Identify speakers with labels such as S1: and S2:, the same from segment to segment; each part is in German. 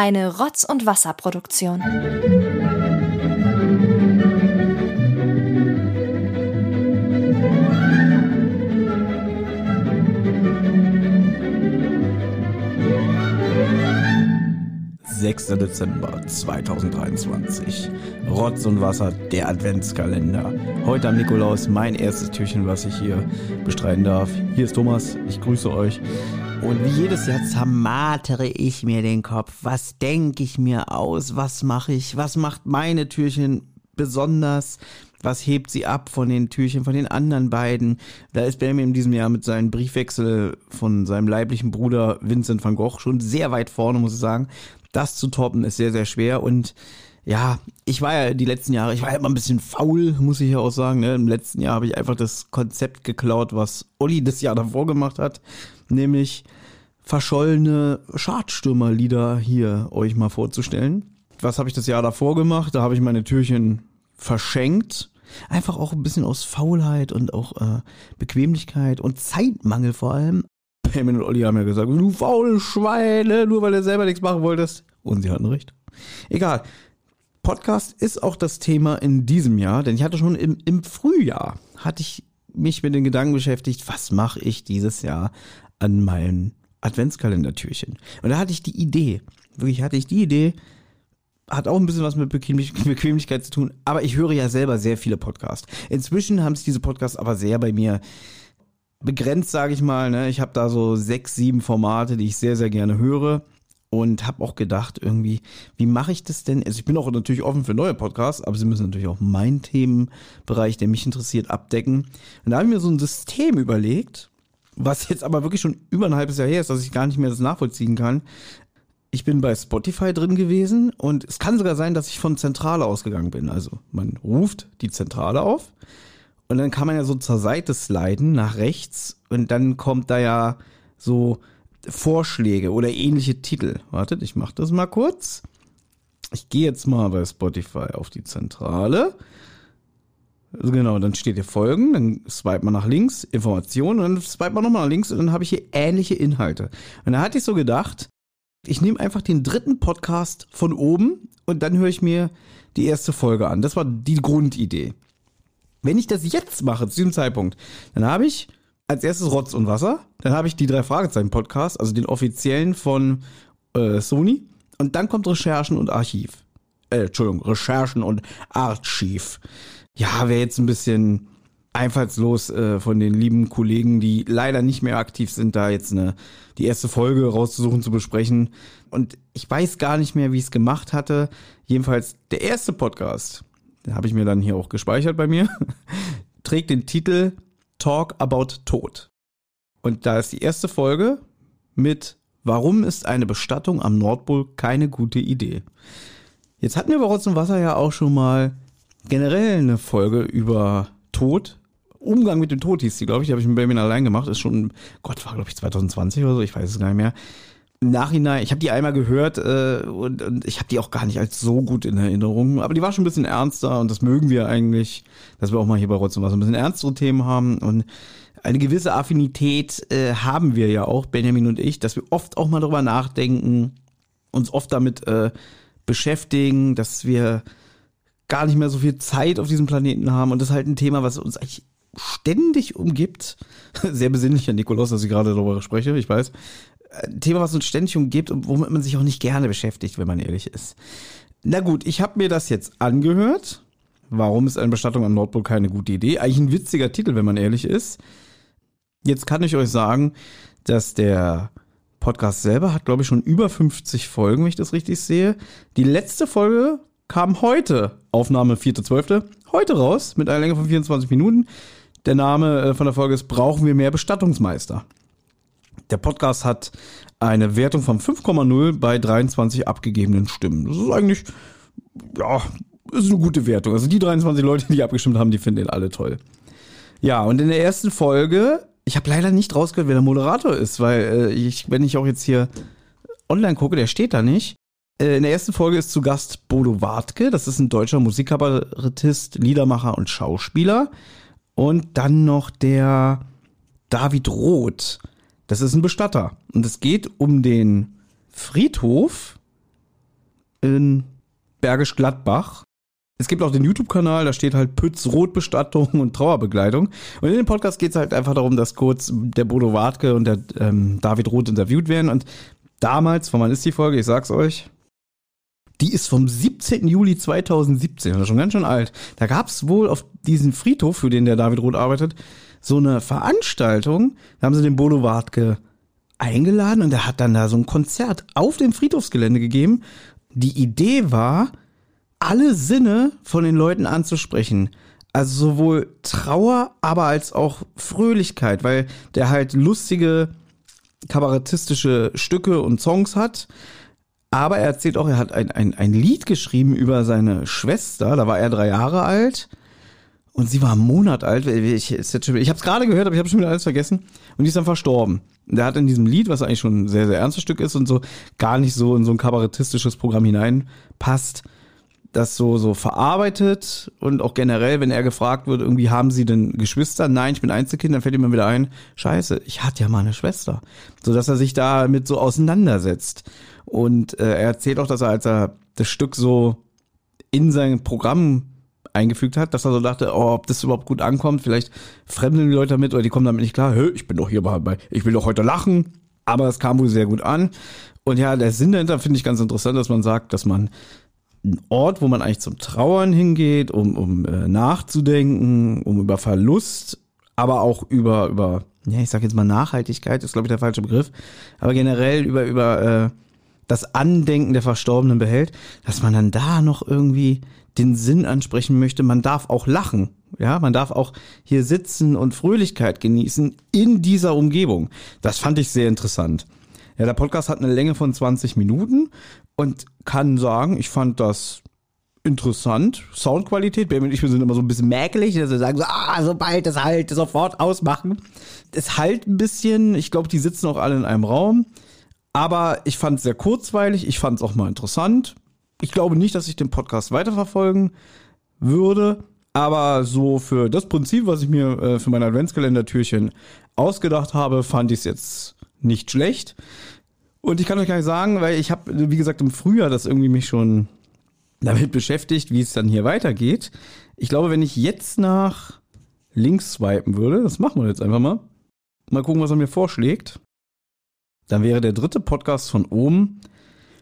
S1: Eine Rotz- und Wasserproduktion.
S2: Sechster Dezember 2023. Rotz und Wasser, der Adventskalender. Heute am Nikolaus mein erstes Türchen, was ich hier bestreiten darf. Hier ist Thomas, ich grüße euch. Und wie jedes Jahr zermartere ich mir den Kopf. Was denke ich mir aus? Was mache ich? Was macht meine Türchen besonders? Was hebt sie ab von den Türchen von den anderen beiden? Da ist Benjamin in diesem Jahr mit seinem Briefwechsel von seinem leiblichen Bruder Vincent van Gogh schon sehr weit vorne, muss ich sagen. Das zu toppen ist sehr, sehr schwer und ja, ich war ja die letzten Jahre, ich war ja immer ein bisschen faul, muss ich ja auch sagen. Ne? Im letzten Jahr habe ich einfach das Konzept geklaut, was Olli das Jahr davor gemacht hat nämlich verschollene Schadstürmerlieder hier euch mal vorzustellen. Was habe ich das Jahr davor gemacht? Da habe ich meine Türchen verschenkt. Einfach auch ein bisschen aus Faulheit und auch äh, Bequemlichkeit und Zeitmangel vor allem. Payman und Olli haben ja gesagt, du faule Schweine, nur weil du selber nichts machen wolltest. Und sie hatten recht. Egal. Podcast ist auch das Thema in diesem Jahr, denn ich hatte schon im, im Frühjahr, hatte ich mich mit den Gedanken beschäftigt, was mache ich dieses Jahr an mein Adventskalendertürchen. Und da hatte ich die Idee, wirklich hatte ich die Idee, hat auch ein bisschen was mit Bequemlichkeit zu tun, aber ich höre ja selber sehr viele Podcasts. Inzwischen haben sich diese Podcasts aber sehr bei mir begrenzt, sage ich mal. Ne? Ich habe da so sechs, sieben Formate, die ich sehr, sehr gerne höre und habe auch gedacht, irgendwie, wie mache ich das denn? Also ich bin auch natürlich offen für neue Podcasts, aber sie müssen natürlich auch meinen Themenbereich, der mich interessiert, abdecken. Und da habe ich mir so ein System überlegt, was jetzt aber wirklich schon über ein halbes Jahr her ist, dass ich gar nicht mehr das nachvollziehen kann. Ich bin bei Spotify drin gewesen und es kann sogar sein, dass ich von Zentrale ausgegangen bin. Also man ruft die Zentrale auf und dann kann man ja so zur Seite sliden nach rechts und dann kommt da ja so Vorschläge oder ähnliche Titel. Wartet, ich mach das mal kurz. Ich gehe jetzt mal bei Spotify auf die Zentrale also genau, dann steht hier Folgen, dann swipe man nach links, Informationen, und dann swipe man nochmal nach links und dann habe ich hier ähnliche Inhalte. Und da hatte ich so gedacht, ich nehme einfach den dritten Podcast von oben und dann höre ich mir die erste Folge an. Das war die Grundidee. Wenn ich das jetzt mache, zu diesem Zeitpunkt, dann habe ich als erstes Rotz und Wasser, dann habe ich die drei Fragezeichen Podcast, also den offiziellen von äh, Sony, und dann kommt Recherchen und Archiv. Äh, Entschuldigung, Recherchen und Archiv ja, wäre jetzt ein bisschen einfallslos äh, von den lieben Kollegen, die leider nicht mehr aktiv sind, da jetzt eine die erste Folge rauszusuchen zu besprechen. Und ich weiß gar nicht mehr, wie ich es gemacht hatte. Jedenfalls der erste Podcast, den habe ich mir dann hier auch gespeichert bei mir, trägt den Titel Talk About Tod. Und da ist die erste Folge mit Warum ist eine Bestattung am Nordpol keine gute Idee? Jetzt hatten wir bei Rotz und Wasser ja auch schon mal generell eine Folge über Tod. Umgang mit dem Tod hieß die, glaube ich. Die habe ich mit Benjamin allein gemacht. Ist schon, Gott, war, glaube ich, 2020 oder so. Ich weiß es gar nicht mehr. Im Nachhinein, ich habe die einmal gehört äh, und, und ich habe die auch gar nicht als so gut in Erinnerung. Aber die war schon ein bisschen ernster und das mögen wir eigentlich, dass wir auch mal hier bei Rotz und was ein bisschen ernstere Themen haben. Und eine gewisse Affinität äh, haben wir ja auch, Benjamin und ich, dass wir oft auch mal drüber nachdenken, uns oft damit äh, beschäftigen, dass wir gar nicht mehr so viel Zeit auf diesem Planeten haben und das ist halt ein Thema, was uns eigentlich ständig umgibt. Sehr besinnlich, Herr Nikolaus, dass ich gerade darüber spreche, ich weiß. Ein Thema, was uns ständig umgibt und womit man sich auch nicht gerne beschäftigt, wenn man ehrlich ist. Na gut, ich habe mir das jetzt angehört. Warum ist eine Bestattung am Nordpol keine gute Idee? Eigentlich ein witziger Titel, wenn man ehrlich ist. Jetzt kann ich euch sagen, dass der Podcast selber hat, glaube ich, schon über 50 Folgen, wenn ich das richtig sehe. Die letzte Folge kam heute, Aufnahme 4.12., heute raus mit einer Länge von 24 Minuten. Der Name äh, von der Folge ist Brauchen wir mehr Bestattungsmeister. Der Podcast hat eine Wertung von 5,0 bei 23 abgegebenen Stimmen. Das ist eigentlich, ja, ist eine gute Wertung. Also die 23 Leute, die abgestimmt haben, die finden den alle toll. Ja, und in der ersten Folge, ich habe leider nicht rausgehört, wer der Moderator ist, weil äh, ich, wenn ich auch jetzt hier online gucke, der steht da nicht. Äh, in der ersten Folge ist zu Gast Bodo Wartke. Das ist ein deutscher Musikkabarettist, Liedermacher und Schauspieler. Und dann noch der David Roth. Das ist ein Bestatter. Und es geht um den Friedhof in Bergisch Gladbach. Es gibt auch den YouTube-Kanal, da steht halt Pütz Rotbestattung und Trauerbegleitung. Und in dem Podcast geht es halt einfach darum, dass kurz der Bodo Wartke und der ähm, David Roth interviewt werden. Und damals, von wann ist die Folge? Ich sag's euch. Die ist vom 17. Juli 2017, also schon ganz schön alt. Da gab's wohl auf diesem Friedhof, für den der David Roth arbeitet, so eine Veranstaltung. Da haben sie den Bodo Wartke eingeladen und er hat dann da so ein Konzert auf dem Friedhofsgelände gegeben. Die Idee war, alle Sinne von den Leuten anzusprechen. Also sowohl Trauer, aber als auch Fröhlichkeit, weil der halt lustige kabarettistische Stücke und Songs hat. Aber er erzählt auch, er hat ein, ein, ein Lied geschrieben über seine Schwester, da war er drei Jahre alt und sie war einen Monat alt. Ich, ich habe es gerade gehört, aber ich habe schon wieder alles vergessen. Und die ist dann verstorben. Der hat in diesem Lied, was eigentlich schon ein sehr, sehr ernstes Stück ist und so, gar nicht so in so ein kabarettistisches Programm hineinpasst, das so, so verarbeitet und auch generell, wenn er gefragt wird, irgendwie haben sie denn Geschwister? Nein, ich bin Einzelkind, dann fällt ihm wieder ein, scheiße, ich hatte ja mal eine Schwester. So dass er sich damit so auseinandersetzt. Und äh, er erzählt auch, dass er, als er das Stück so in sein Programm eingefügt hat, dass er so dachte, oh, ob das überhaupt gut ankommt, vielleicht fremden die Leute damit oder die kommen damit nicht klar, Hö, ich bin doch hier bei, ich will doch heute lachen, aber es kam wohl sehr gut an. Und ja, der Sinn dahinter finde ich ganz interessant, dass man sagt, dass man ein Ort, wo man eigentlich zum Trauern hingeht, um, um äh, nachzudenken, um über Verlust, aber auch über, über, ja, ich sag jetzt mal Nachhaltigkeit, ist glaube ich der falsche Begriff, aber generell über, über äh, das Andenken der Verstorbenen behält, dass man dann da noch irgendwie den Sinn ansprechen möchte. Man darf auch lachen. Ja, man darf auch hier sitzen und Fröhlichkeit genießen in dieser Umgebung. Das fand ich sehr interessant. Ja, der Podcast hat eine Länge von 20 Minuten und kann sagen, ich fand das interessant. Soundqualität, Ben und ich wir sind immer so ein bisschen mäkelig, also sagen so, ah, sobald es halt, sofort ausmachen. Es halt ein bisschen, ich glaube, die sitzen auch alle in einem Raum. Aber ich fand es sehr kurzweilig, ich fand es auch mal interessant. Ich glaube nicht, dass ich den Podcast weiterverfolgen würde, aber so für das Prinzip, was ich mir äh, für mein Adventskalender-Türchen ausgedacht habe, fand ich es jetzt nicht schlecht. Und ich kann euch gar nicht sagen, weil ich habe, wie gesagt, im Frühjahr das irgendwie mich schon damit beschäftigt, wie es dann hier weitergeht. Ich glaube, wenn ich jetzt nach links swipen würde, das machen wir jetzt einfach mal, mal gucken, was er mir vorschlägt, dann wäre der dritte Podcast von oben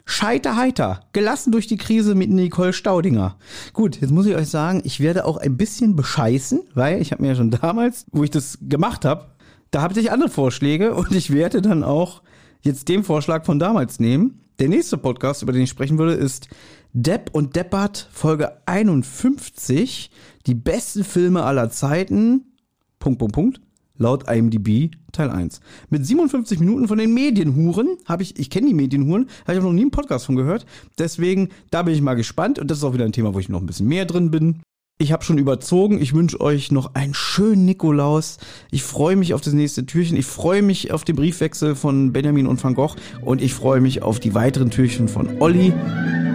S2: Scheiter heiter, gelassen durch die Krise mit Nicole Staudinger. Gut, jetzt muss ich euch sagen, ich werde auch ein bisschen bescheißen, weil ich habe mir ja schon damals, wo ich das gemacht habe, da habe ich andere Vorschläge und ich werde dann auch jetzt den Vorschlag von damals nehmen. Der nächste Podcast, über den ich sprechen würde, ist Depp und Deppert Folge 51. Die besten Filme aller Zeiten. Punkt, Punkt, Punkt laut IMDb Teil 1. Mit 57 Minuten von den Medienhuren habe ich, ich kenne die Medienhuren, habe ich auch noch nie einen Podcast von gehört. Deswegen, da bin ich mal gespannt und das ist auch wieder ein Thema, wo ich noch ein bisschen mehr drin bin. Ich habe schon überzogen. Ich wünsche euch noch einen schönen Nikolaus. Ich freue mich auf das nächste Türchen. Ich freue mich auf den Briefwechsel von Benjamin und Van Gogh. Und ich freue mich auf die weiteren Türchen von Olli.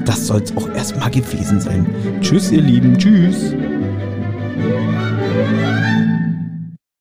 S2: Das soll es auch erstmal gewesen sein. Tschüss, ihr Lieben. Tschüss.